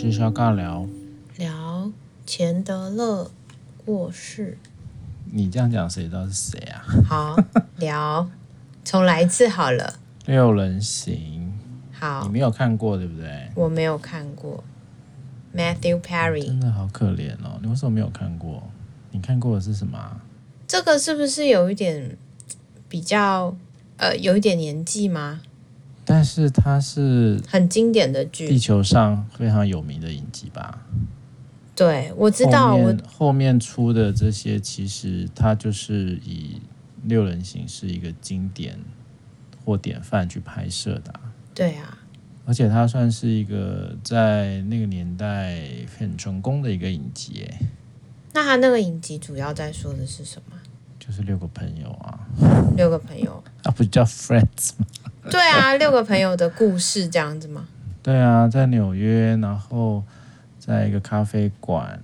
是肖尬聊，聊钱德勒过世。你这样讲，谁知道是谁啊？好，聊，重来一次好了。六人行，好，你没有看过对不对？我没有看过。Matthew Perry，真的好可怜哦！你为什么没有看过？你看过的是什么？这个是不是有一点比较呃，有一点年纪吗？但是它是很经典的剧，地球上非常有名的影集吧？对，我知道。后面我后面出的这些，其实它就是以六人行是一个经典或典范去拍摄的。对啊，而且它算是一个在那个年代很成功的一个影集。哎，那他那个影集主要在说的是什么？就是六个朋友啊，六个朋友，啊，不叫 Friends 吗？对啊，六个朋友的故事这样子吗？对啊，在纽约，然后在一个咖啡馆，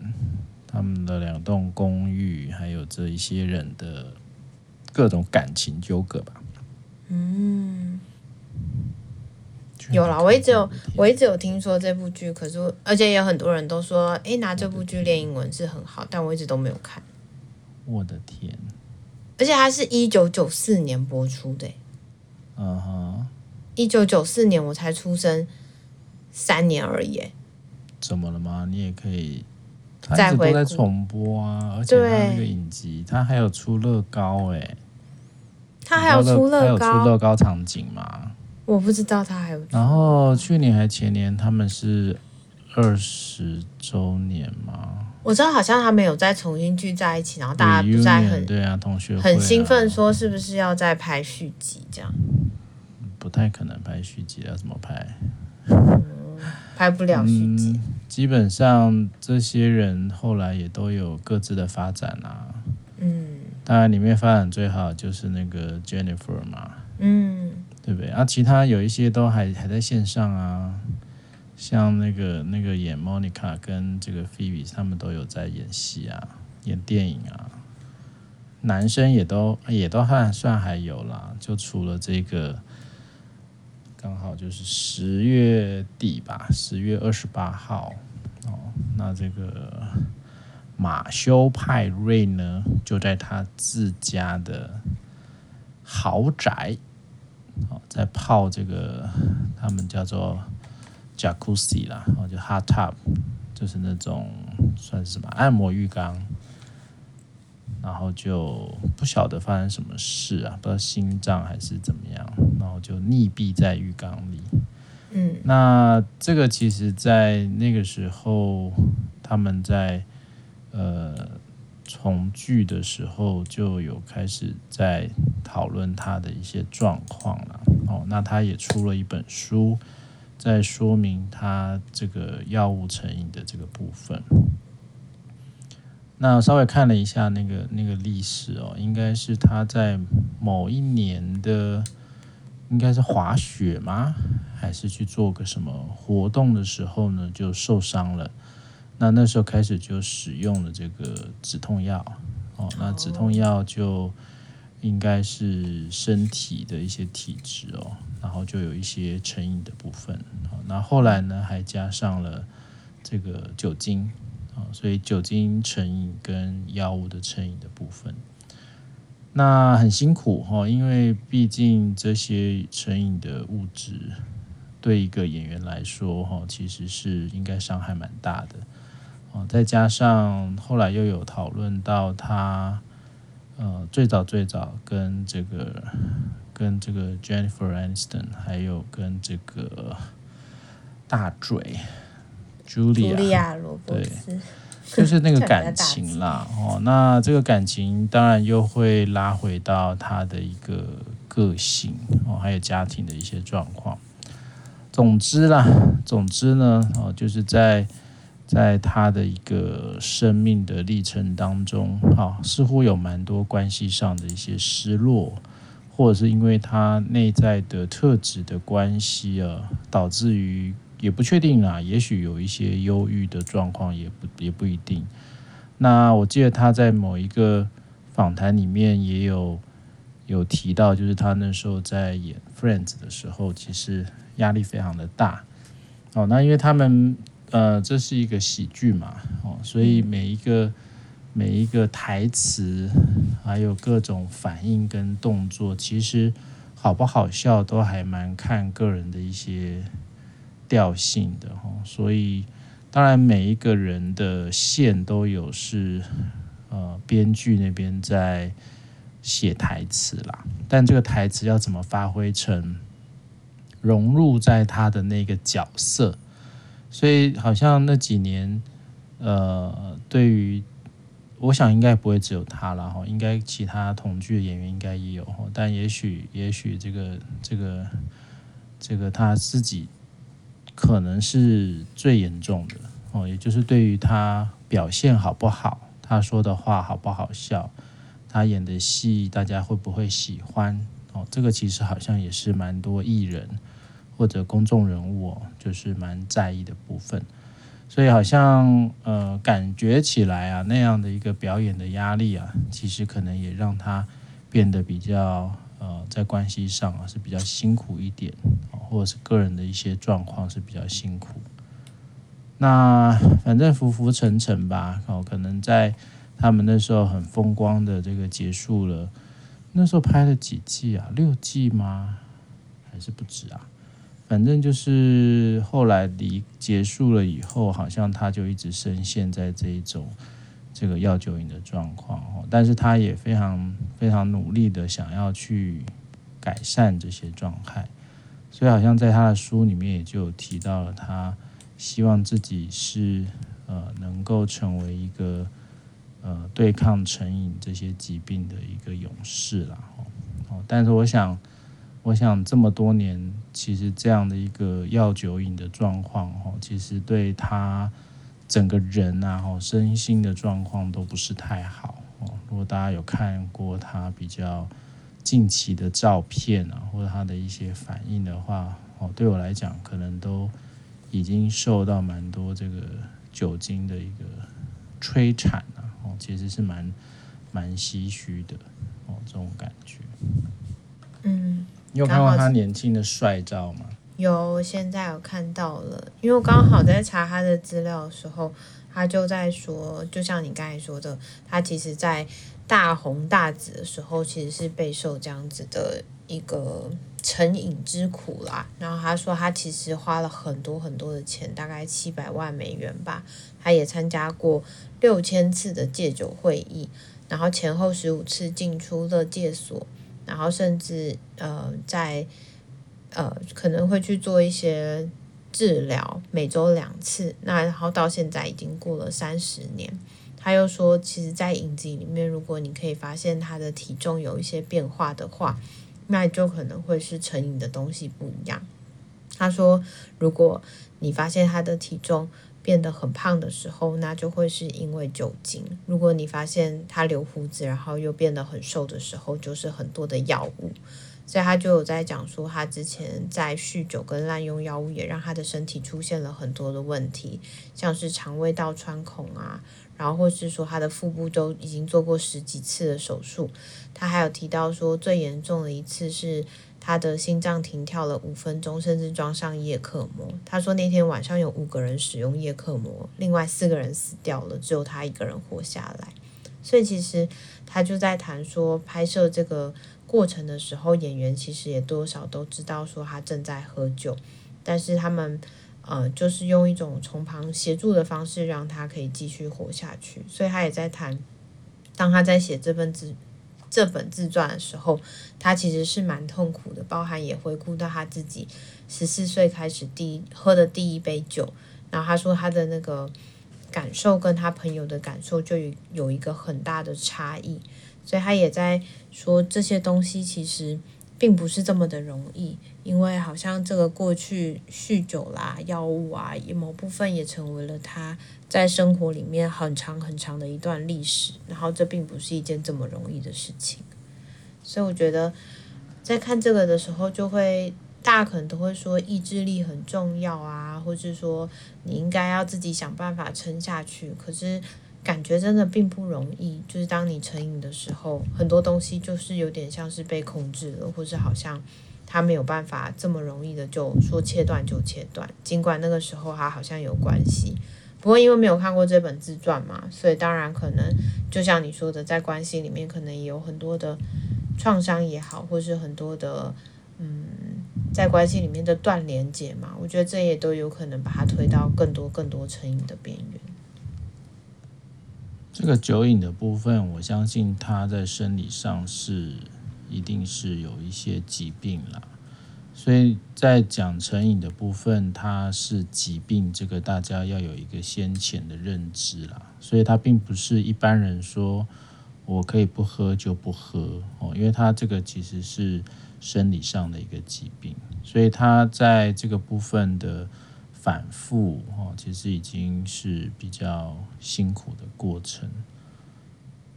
他们的两栋公寓，还有这一些人的各种感情纠葛吧。嗯，有啦，我一直有，我一直有听说这部剧，可是而且也有很多人都说，哎，拿这部剧练英文是很好，但我一直都没有看。我的天！而且它是一九九四年播出的。嗯哼，一九九四年我才出生三年而已，怎么了吗？你也可以，他一直都在重播啊，而且他那个影集，他还有出乐高哎，他还有出乐高，还有出乐高场景吗？我不知道他还有。然后去年还前年他们是二十周年吗？我知道好像他们有再重新聚在一起，然后大家不再很对啊，同学很兴奋，说是不是要再拍续集这样？不太可能拍续集，要怎么拍？嗯，拍不了续集。嗯，基本上这些人后来也都有各自的发展啊。嗯，当然里面发展最好就是那个 Jennifer 嘛。嗯，对不对？啊，其他有一些都还还在线上啊。像那个那个演 Monica 跟这个 Phoebe，他们都有在演戏啊，演电影啊。男生也都也都还算还有啦，就除了这个，刚好就是十月底吧，十月二十八号哦。那这个马修派瑞呢，就在他自家的豪宅，哦，在泡这个他们叫做。Jacuzzi 啦，然后就 hot tub，就是那种算是什么按摩浴缸，然后就不晓得发生什么事啊，不知道心脏还是怎么样，然后就溺毙在浴缸里。嗯，那这个其实，在那个时候，他们在呃重聚的时候，就有开始在讨论他的一些状况了。哦，那他也出了一本书。在说明他这个药物成瘾的这个部分。那稍微看了一下那个那个历史哦，应该是他在某一年的，应该是滑雪吗？还是去做个什么活动的时候呢，就受伤了。那那时候开始就使用了这个止痛药哦，那止痛药就应该是身体的一些体质哦。然后就有一些成瘾的部分，那后来呢，还加上了这个酒精啊，所以酒精成瘾跟药物的成瘾的部分，那很辛苦哈，因为毕竟这些成瘾的物质对一个演员来说哈，其实是应该伤害蛮大的啊，再加上后来又有讨论到他呃，最早最早跟这个。跟这个 Jennifer Aniston，还有跟这个大嘴 Julia，对，就是那个感情啦。哦，那这个感情当然又会拉回到他的一个个性哦，还有家庭的一些状况。总之啦，总之呢，哦，就是在在他的一个生命的历程当中，哦，似乎有蛮多关系上的一些失落。或者是因为他内在的特质的关系啊，导致于也不确定啦，也许有一些忧郁的状况，也不也不一定。那我记得他在某一个访谈里面也有有提到，就是他那时候在演《Friends》的时候，其实压力非常的大。哦，那因为他们呃，这是一个喜剧嘛，哦，所以每一个每一个台词，还有各种反应跟动作，其实好不好笑都还蛮看个人的一些调性的哈。所以当然每一个人的线都有是呃编剧那边在写台词啦，但这个台词要怎么发挥成融入在他的那个角色？所以好像那几年，呃，对于我想应该不会只有他了哈，应该其他同剧的演员应该也有，但也许也许这个这个这个他自己可能是最严重的哦，也就是对于他表现好不好，他说的话好不好笑，他演的戏大家会不会喜欢哦，这个其实好像也是蛮多艺人。或者公众人物就是蛮在意的部分，所以好像呃感觉起来啊那样的一个表演的压力啊，其实可能也让他变得比较呃在关系上啊是比较辛苦一点，或者是个人的一些状况是比较辛苦。那反正浮浮沉沉吧，哦，可能在他们那时候很风光的这个结束了，那时候拍了几季啊？六季吗？还是不止啊？反正就是后来离结束了以后，好像他就一直深陷在这一种这个药酒瘾的状况哦，但是他也非常非常努力的想要去改善这些状态，所以好像在他的书里面也就提到了，他希望自己是呃能够成为一个呃对抗成瘾这些疾病的一个勇士啦，哦，但是我想。我想这么多年，其实这样的一个药酒瘾的状况，哈，其实对他整个人啊，哦，身心的状况都不是太好。哦，如果大家有看过他比较近期的照片啊，或者他的一些反应的话，哦，对我来讲，可能都已经受到蛮多这个酒精的一个摧残啊，哦，其实是蛮蛮唏嘘的，哦，这种感觉，嗯。你有看过他年轻的帅照吗？有，现在有看到了。因为我刚好在查他的资料的时候，他就在说，就像你刚才说的，他其实在大红大紫的时候，其实是备受这样子的一个成瘾之苦啦。然后他说，他其实花了很多很多的钱，大概七百万美元吧。他也参加过六千次的戒酒会议，然后前后十五次进出勒戒所。然后甚至呃，在呃可能会去做一些治疗，每周两次。那然后到现在已经过了三十年。他又说，其实，在影集里面，如果你可以发现他的体重有一些变化的话，那就可能会是成瘾的东西不一样。他说，如果你发现他的体重，变得很胖的时候，那就会是因为酒精。如果你发现他留胡子，然后又变得很瘦的时候，就是很多的药物。所以他就有在讲说，他之前在酗酒跟滥用药物，也让他的身体出现了很多的问题，像是肠胃道穿孔啊，然后或是说他的腹部都已经做过十几次的手术。他还有提到说，最严重的一次是。他的心脏停跳了五分钟，甚至装上叶克膜。他说那天晚上有五个人使用叶克膜，另外四个人死掉了，只有他一个人活下来。所以其实他就在谈说，拍摄这个过程的时候，演员其实也多少都知道说他正在喝酒，但是他们呃就是用一种从旁协助的方式，让他可以继续活下去。所以他也在谈，当他在写这份自这本自传的时候，他其实是蛮痛苦的，包含也回顾到他自己十四岁开始第一喝的第一杯酒，然后他说他的那个感受跟他朋友的感受就有有一个很大的差异，所以他也在说这些东西其实并不是这么的容易，因为好像这个过去酗酒啦、药物啊，某部分也成为了他。在生活里面很长很长的一段历史，然后这并不是一件这么容易的事情，所以我觉得在看这个的时候，就会大家可能都会说意志力很重要啊，或是说你应该要自己想办法撑下去。可是感觉真的并不容易，就是当你成瘾的时候，很多东西就是有点像是被控制了，或是好像他没有办法这么容易的就说切断就切断，尽管那个时候他好像有关系。不过因为没有看过这本自传嘛，所以当然可能就像你说的，在关系里面可能也有很多的创伤也好，或是很多的嗯，在关系里面的断连接嘛，我觉得这也都有可能把它推到更多更多成瘾的边缘。这个酒瘾的部分，我相信他在生理上是一定是有一些疾病啦。所以在讲成瘾的部分，它是疾病，这个大家要有一个先前的认知啦。所以它并不是一般人说我可以不喝就不喝哦，因为它这个其实是生理上的一个疾病，所以它在这个部分的反复哦，其实已经是比较辛苦的过程。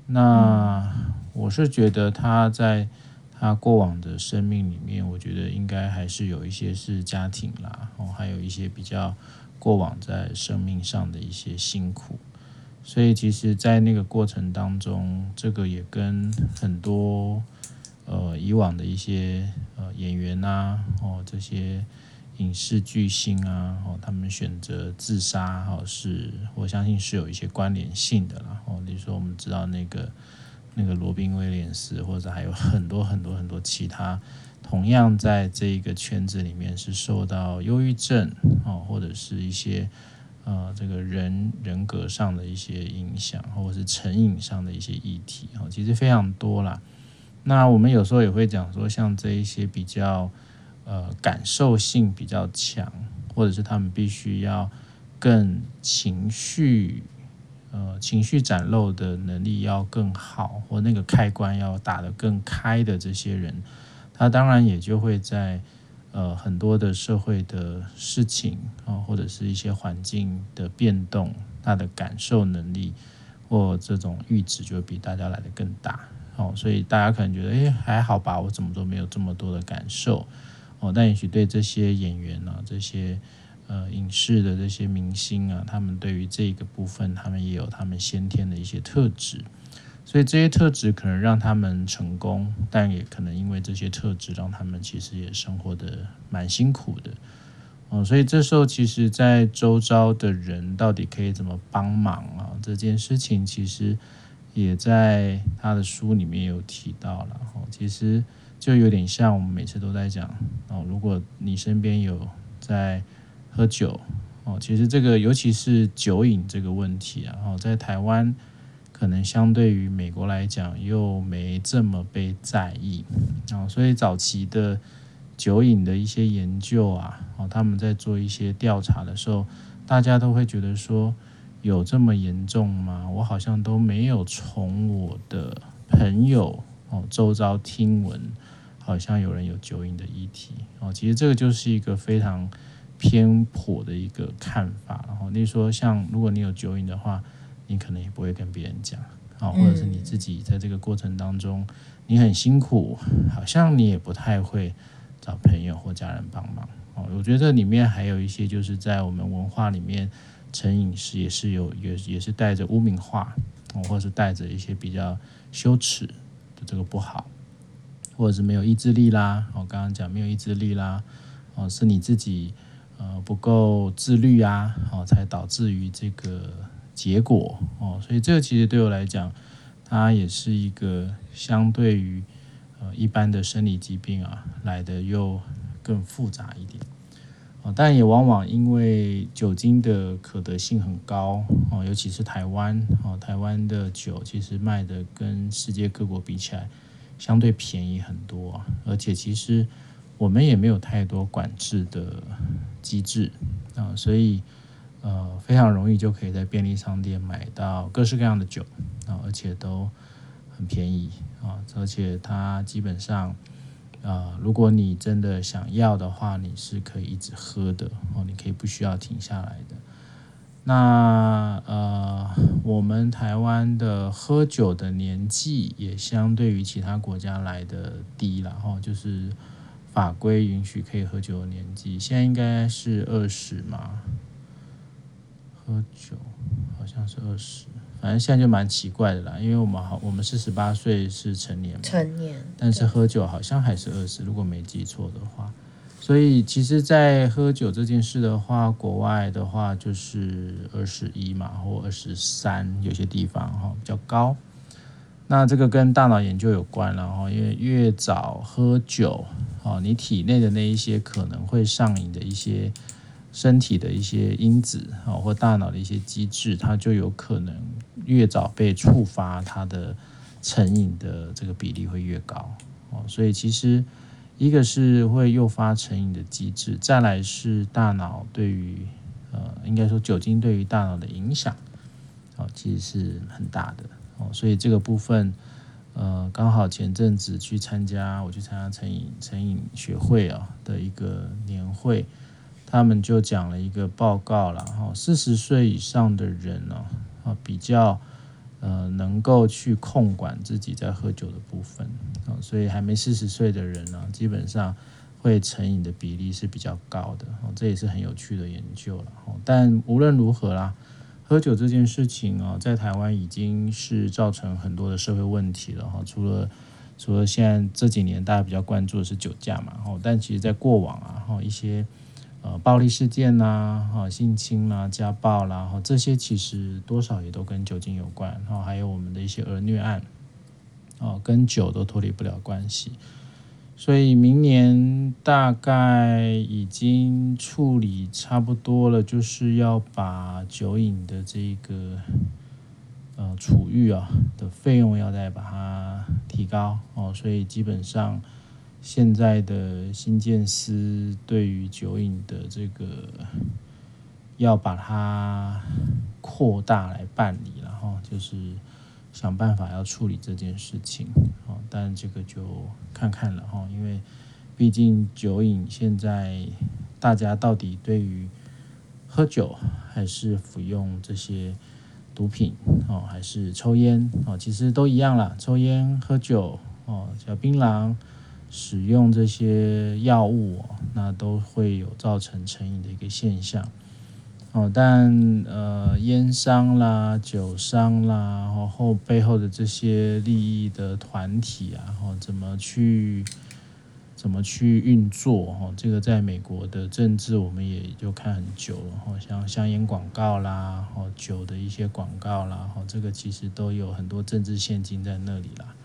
那我是觉得他在。他过往的生命里面，我觉得应该还是有一些是家庭啦，哦，还有一些比较过往在生命上的一些辛苦，所以其实，在那个过程当中，这个也跟很多呃以往的一些呃演员啊，哦，这些影视巨星啊，哦，他们选择自杀，哦，是我相信是有一些关联性的啦，哦，比如说我们知道那个。那个罗宾威廉斯，或者还有很多很多很多其他，同样在这一个圈子里面是受到忧郁症哦，或者是一些呃这个人人格上的一些影响，或者是成瘾上的一些议题哦，其实非常多啦。那我们有时候也会讲说，像这一些比较呃感受性比较强，或者是他们必须要更情绪。呃，情绪展露的能力要更好，或那个开关要打得更开的这些人，他当然也就会在呃很多的社会的事情啊，或者是一些环境的变动，他的感受能力或这种阈值就会比大家来得更大。哦，所以大家可能觉得，哎，还好吧，我怎么都没有这么多的感受。哦，但也许对这些演员啊，这些。呃，影视的这些明星啊，他们对于这个部分，他们也有他们先天的一些特质，所以这些特质可能让他们成功，但也可能因为这些特质，让他们其实也生活得蛮辛苦的。哦，所以这时候，其实，在周遭的人到底可以怎么帮忙啊？这件事情其实也在他的书里面有提到了。哦，其实就有点像我们每次都在讲哦，如果你身边有在喝酒哦，其实这个尤其是酒瘾这个问题啊，哦，在台湾可能相对于美国来讲又没这么被在意啊，所以早期的酒瘾的一些研究啊，哦，他们在做一些调查的时候，大家都会觉得说有这么严重吗？我好像都没有从我的朋友哦周遭听闻，好像有人有酒瘾的议题。哦，其实这个就是一个非常。偏颇的一个看法，然后例如说，像如果你有酒瘾的话，你可能也不会跟别人讲，啊，或者是你自己在这个过程当中，你很辛苦，好像你也不太会找朋友或家人帮忙，哦，我觉得这里面还有一些就是在我们文化里面，成瘾是也是有也也是带着污名化，哦，或者是带着一些比较羞耻的这个不好，或者是没有意志力啦，我刚刚讲没有意志力啦，哦，是你自己。呃，不够自律啊，哦，才导致于这个结果哦，所以这个其实对我来讲，它也是一个相对于呃一般的生理疾病啊来的又更复杂一点哦，但也往往因为酒精的可得性很高哦，尤其是台湾哦，台湾的酒其实卖的跟世界各国比起来相对便宜很多，而且其实我们也没有太多管制的。机制啊，所以呃非常容易就可以在便利商店买到各式各样的酒啊，而且都很便宜啊，而且它基本上啊，如果你真的想要的话，你是可以一直喝的哦，你可以不需要停下来的。那呃，我们台湾的喝酒的年纪也相对于其他国家来的低了哈，就是。法规允许可以喝酒的年纪，现在应该是二十嘛？喝酒好像是二十，反正现在就蛮奇怪的啦，因为我们好，我们是十八岁是成年嘛，成年，但是喝酒好像还是二十，如果没记错的话。所以其实，在喝酒这件事的话，国外的话就是二十一嘛，或二十三，有些地方哈比较高。那这个跟大脑研究有关了哈，因为越早喝酒，哦，你体内的那一些可能会上瘾的一些身体的一些因子啊，或大脑的一些机制，它就有可能越早被触发，它的成瘾的这个比例会越高哦。所以其实一个是会诱发成瘾的机制，再来是大脑对于呃，应该说酒精对于大脑的影响哦，其实是很大的。哦，所以这个部分，呃，刚好前阵子去参加，我去参加成瘾成瘾学会啊的一个年会，他们就讲了一个报告了哈，四十岁以上的人呢，啊，比较呃能够去控管自己在喝酒的部分啊，所以还没四十岁的人呢，基本上会成瘾的比例是比较高的，哦，这也是很有趣的研究了，但无论如何啦。喝酒这件事情啊，在台湾已经是造成很多的社会问题了哈。除了除了现在这几年大家比较关注的是酒驾嘛，哈，但其实在过往啊，哈一些呃暴力事件呐，哈性侵啦、家暴啦，哈这些其实多少也都跟酒精有关，哈，还有我们的一些儿虐案，哦，跟酒都脱离不了关系。所以明年大概已经处理差不多了，就是要把酒瘾的这个呃处遇啊的费用要再把它提高哦，所以基本上现在的新建司对于酒瘾的这个要把它扩大来办理，然后就是。想办法要处理这件事情，哦，但这个就看看了哈，因为毕竟酒瘾现在大家到底对于喝酒还是服用这些毒品哦，还是抽烟哦，其实都一样啦，抽烟、喝酒哦，嚼槟榔、使用这些药物，那都会有造成成瘾的一个现象。哦，但呃，烟商啦、酒商啦，然后背后的这些利益的团体啊，然后怎么去怎么去运作？哈，这个在美国的政治我们也就看很久了。哈，像香烟广告啦，哦，酒的一些广告啦，哦，这个其实都有很多政治献金在那里啦。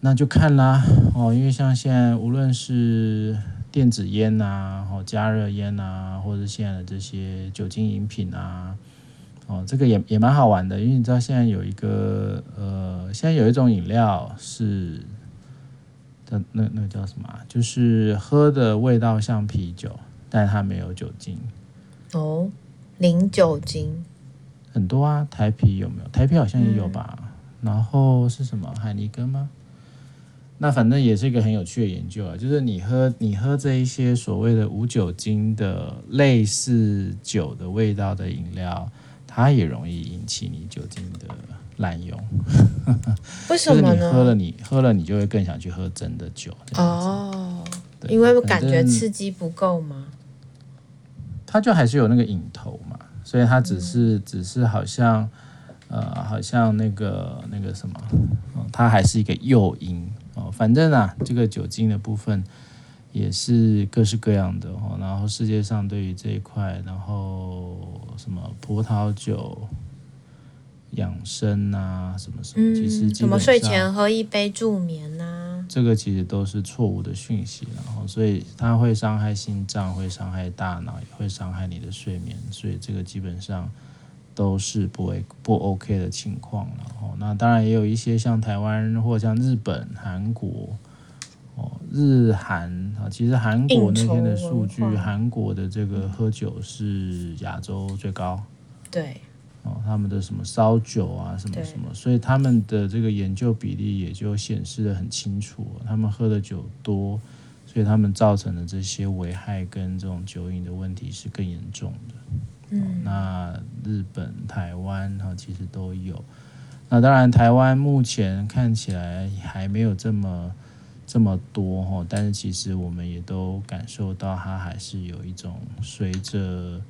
那就看啦，哦，因为像现在无论是电子烟呐，哦，加热烟呐，或者现在的这些酒精饮品啊，哦，这个也也蛮好玩的，因为你知道现在有一个呃，现在有一种饮料是那，那那个叫什么？就是喝的味道像啤酒，但它没有酒精。哦，零酒精。很多啊，台啤有没有？台啤好像也有吧。嗯、然后是什么？海尼根吗？那反正也是一个很有趣的研究啊，就是你喝你喝这一些所谓的无酒精的类似酒的味道的饮料，它也容易引起你酒精的滥用。为什么呢？就是你喝了你喝了你就会更想去喝真的酒。哦，因为感觉刺激不够吗？它就还是有那个瘾头嘛，所以它只是、嗯、只是好像呃好像那个那个什么，它还是一个诱因。哦，反正啊，这个酒精的部分也是各式各样的哦。然后世界上对于这一块，然后什么葡萄酒养生啊，什么什么，其实什么睡前喝一杯助眠呐，这个其实都是错误的讯息。然后，所以它会伤害心脏，会伤害大脑，也会伤害你的睡眠。所以这个基本上。都是不不 OK 的情况，然后那当然也有一些像台湾或者像日本、韩国哦，日韩啊，其实韩国那边的数据，韩国的这个喝酒是亚洲最高，对，哦，他们的什么烧酒啊，什么什么，所以他们的这个研究比例也就显示的很清楚，他们喝的酒多，所以他们造成的这些危害跟这种酒瘾的问题是更严重的。嗯，那日本、台湾哈，其实都有。那当然，台湾目前看起来还没有这么这么多哈，但是其实我们也都感受到，它还是有一种随着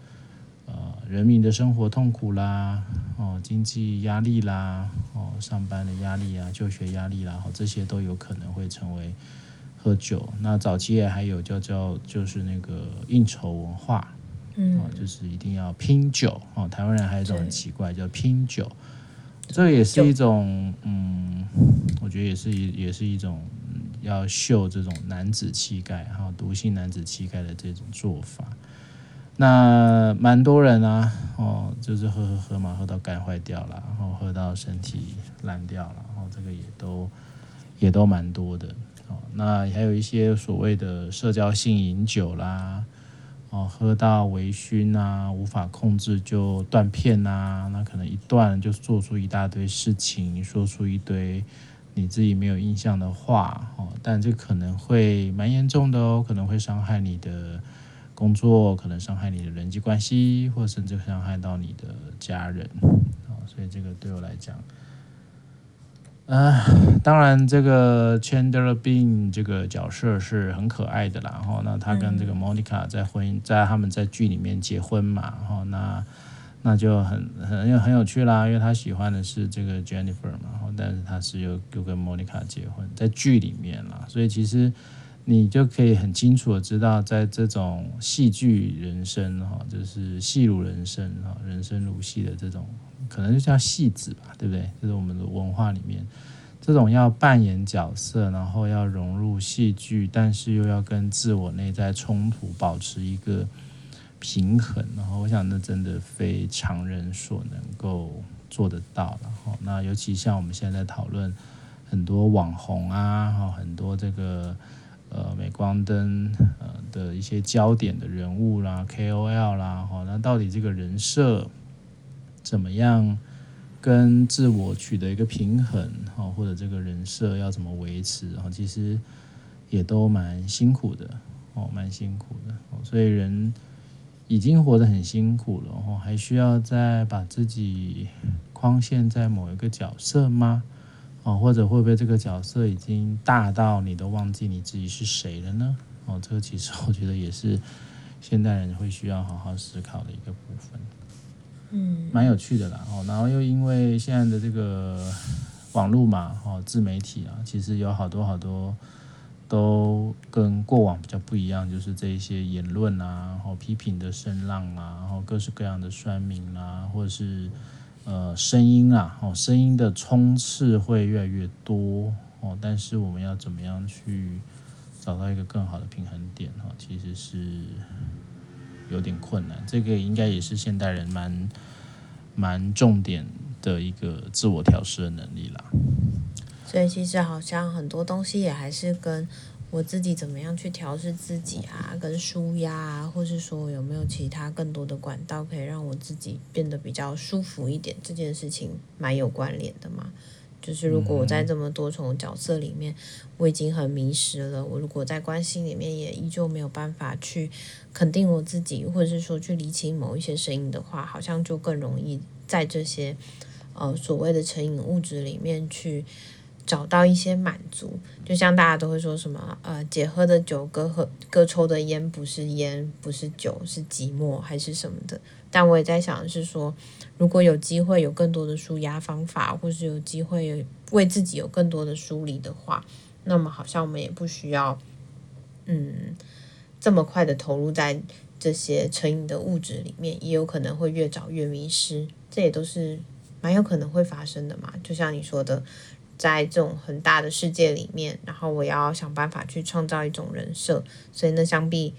呃人民的生活痛苦啦，哦经济压力啦，哦上班的压力啊，就学压力啦，哦这些都有可能会成为喝酒。那早期也还有叫叫就是那个应酬文化，嗯，就是一定要拼酒哦。台湾人还有一种很奇怪叫拼酒，这也是一种嗯，我觉得也是也是一种。要秀这种男子气概，哈，独性男子气概的这种做法，那蛮多人啊，哦，就是喝喝喝嘛，喝到肝坏掉了，然后喝到身体烂掉了，然后这个也都也都蛮多的，哦，那还有一些所谓的社交性饮酒啦，哦，喝到微醺啊，无法控制就断片啊，那可能一断就做出一大堆事情，说出一堆。你自己没有印象的话，哦，但这可能会蛮严重的哦，可能会伤害你的工作，可能伤害你的人际关系，或甚至伤害到你的家人，啊，所以这个对我来讲，啊，当然这个 Chandler Bing 这个角色是很可爱的啦，然后那他跟这个 Monica 在婚姻，在他们在剧里面结婚嘛，然后那。那就很很有很有趣啦，因为他喜欢的是这个 Jennifer 嘛，然后但是他是又又跟 Monica 结婚，在剧里面啦，所以其实你就可以很清楚的知道，在这种戏剧人生哈，就是戏如人生哈，人生如戏的这种，可能就叫戏子吧，对不对？就是我们的文化里面，这种要扮演角色，然后要融入戏剧，但是又要跟自我内在冲突保持一个。平衡，然后我想那真的非常人所能够做得到。然后那尤其像我们现在在讨论很多网红啊，哈，很多这个呃镁光灯呃的一些焦点的人物啦，KOL 啦，哈，那到底这个人设怎么样跟自我取得一个平衡，哈，或者这个人设要怎么维持，哈，其实也都蛮辛苦的，哦，蛮辛苦的，所以人。已经活得很辛苦了，哦，还需要再把自己框限在某一个角色吗？哦，或者会不会这个角色已经大到你都忘记你自己是谁了呢？哦，这个其实我觉得也是现代人会需要好好思考的一个部分。嗯，蛮有趣的啦。哦，然后又因为现在的这个网络嘛，哦，自媒体啊，其实有好多好多。都跟过往比较不一样，就是这一些言论啊，然后批评的声浪啊，然后各式各样的酸民啊，或者是呃声音啊，哦声音的冲刺会越来越多哦，但是我们要怎么样去找到一个更好的平衡点哈，其实是有点困难，这个应该也是现代人蛮蛮重点的一个自我调试的能力啦。所以其实好像很多东西也还是跟我自己怎么样去调试自己啊，跟舒压啊，或是说有没有其他更多的管道可以让我自己变得比较舒服一点，这件事情蛮有关联的嘛。就是如果我在这么多重角色里面，我已经很迷失了，我如果在关系里面也依旧没有办法去肯定我自己，或者是说去理清某一些声音的话，好像就更容易在这些呃所谓的成瘾物质里面去。找到一些满足，就像大家都会说什么，呃，姐喝的酒，哥喝哥抽的烟不是烟，不是酒，是寂寞还是什么的。但我也在想的是说，如果有机会有更多的舒压方法，或是有机会为自己有更多的梳理的话，那么好像我们也不需要，嗯，这么快的投入在这些成瘾的物质里面，也有可能会越找越迷失，这也都是蛮有可能会发生的嘛。就像你说的。在这种很大的世界里面，然后我要想办法去创造一种人设，所以呢，想必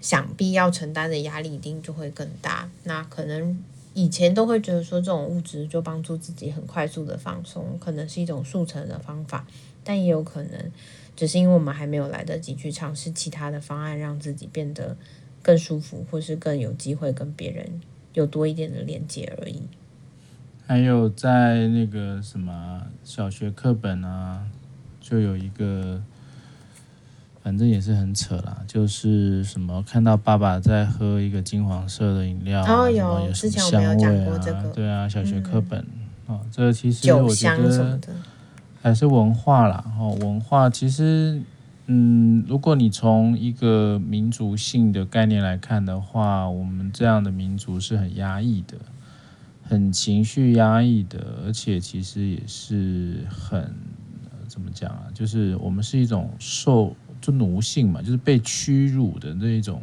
想必要承担的压力一定就会更大。那可能以前都会觉得说，这种物质就帮助自己很快速的放松，可能是一种速成的方法，但也有可能只是因为我们还没有来得及去尝试其他的方案，让自己变得更舒服，或是更有机会跟别人有多一点的连接而已。还有在那个什么小学课本啊，就有一个，反正也是很扯啦，就是什么看到爸爸在喝一个金黄色的饮料，哦，有，有什么香味啊，对啊，小学课本，哦、嗯，这个其实我觉得还是文化啦，哦，文化其实嗯，如果你从一个民族性的概念来看的话，我们这样的民族是很压抑的，很情绪压抑的，而且其实也是很怎么讲啊？就是我们是一种受就奴性嘛，就是被屈辱的那一种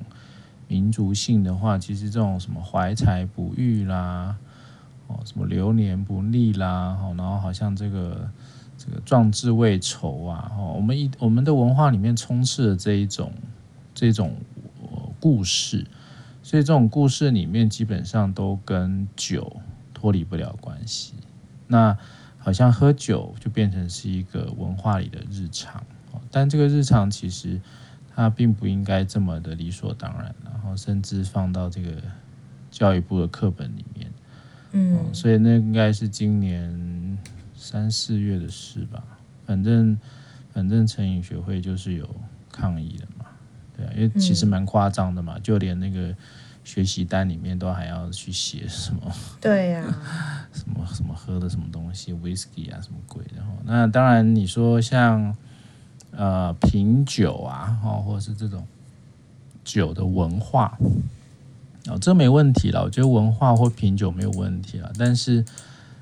民族性的话，其实这种什么怀才不遇啦，哦，什么流年不利啦，哦，然后好像这个。这个壮志未酬啊，哦，我们一我们的文化里面充斥了这一种这种故事，所以这种故事里面基本上都跟酒脱离不了关系。那好像喝酒就变成是一个文化里的日常，但这个日常其实它并不应该这么的理所当然，然后甚至放到这个教育部的课本里面，嗯，所以那应该是今年。三四月的事吧，反正反正成瘾学会就是有抗议的嘛，对啊，因为其实蛮夸张的嘛，嗯、就连那个学习单里面都还要去写什么，对呀、啊，什么什么喝的什么东西，whisky 啊什么鬼的，那当然你说像呃品酒啊，哦或者是这种酒的文化，哦，这没问题了，我觉得文化或品酒没有问题了，但是。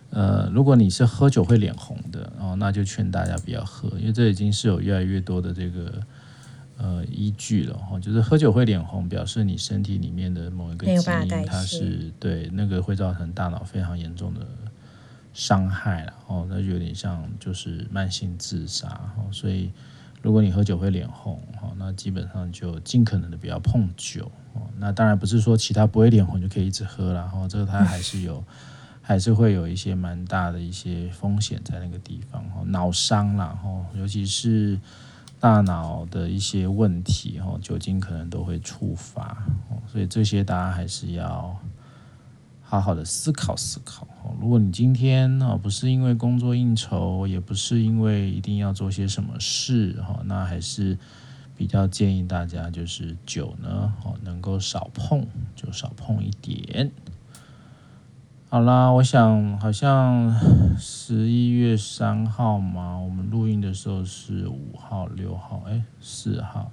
呃，如果你是喝酒会脸红的哦，那就劝大家不要喝，因为这已经是有越来越多的这个呃依据了哈、哦。就是喝酒会脸红，表示你身体里面的某一个基因它是对那个会造成大脑非常严重的伤害了哦，那就有点像就是慢性自杀哦。所以如果你喝酒会脸红哦，那基本上就尽可能的不要碰酒哦。那当然不是说其他不会脸红就可以一直喝了，然后这个它还是有。还是会有一些蛮大的一些风险在那个地方，脑伤啦，尤其是大脑的一些问题哦，酒精可能都会触发哦，所以这些大家还是要好好的思考思考哦。如果你今天不是因为工作应酬，也不是因为一定要做些什么事哈，那还是比较建议大家就是酒呢哦，能够少碰就少碰一点。好啦，我想好像十一月三号嘛，我们录音的时候是五号、六号，哎，四号、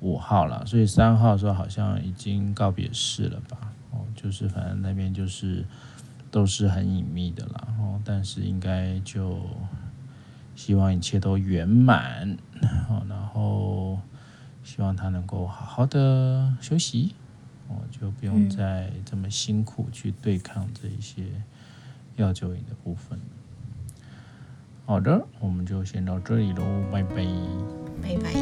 五号了，所以三号的时候好像已经告别式了吧？哦，就是反正那边就是都是很隐秘的啦，哦，但是应该就希望一切都圆满，好，然后希望他能够好好的休息。我就不用再这么辛苦去对抗这一些药酒瘾的部分。好的，我们就先到这里喽，拜拜，拜拜。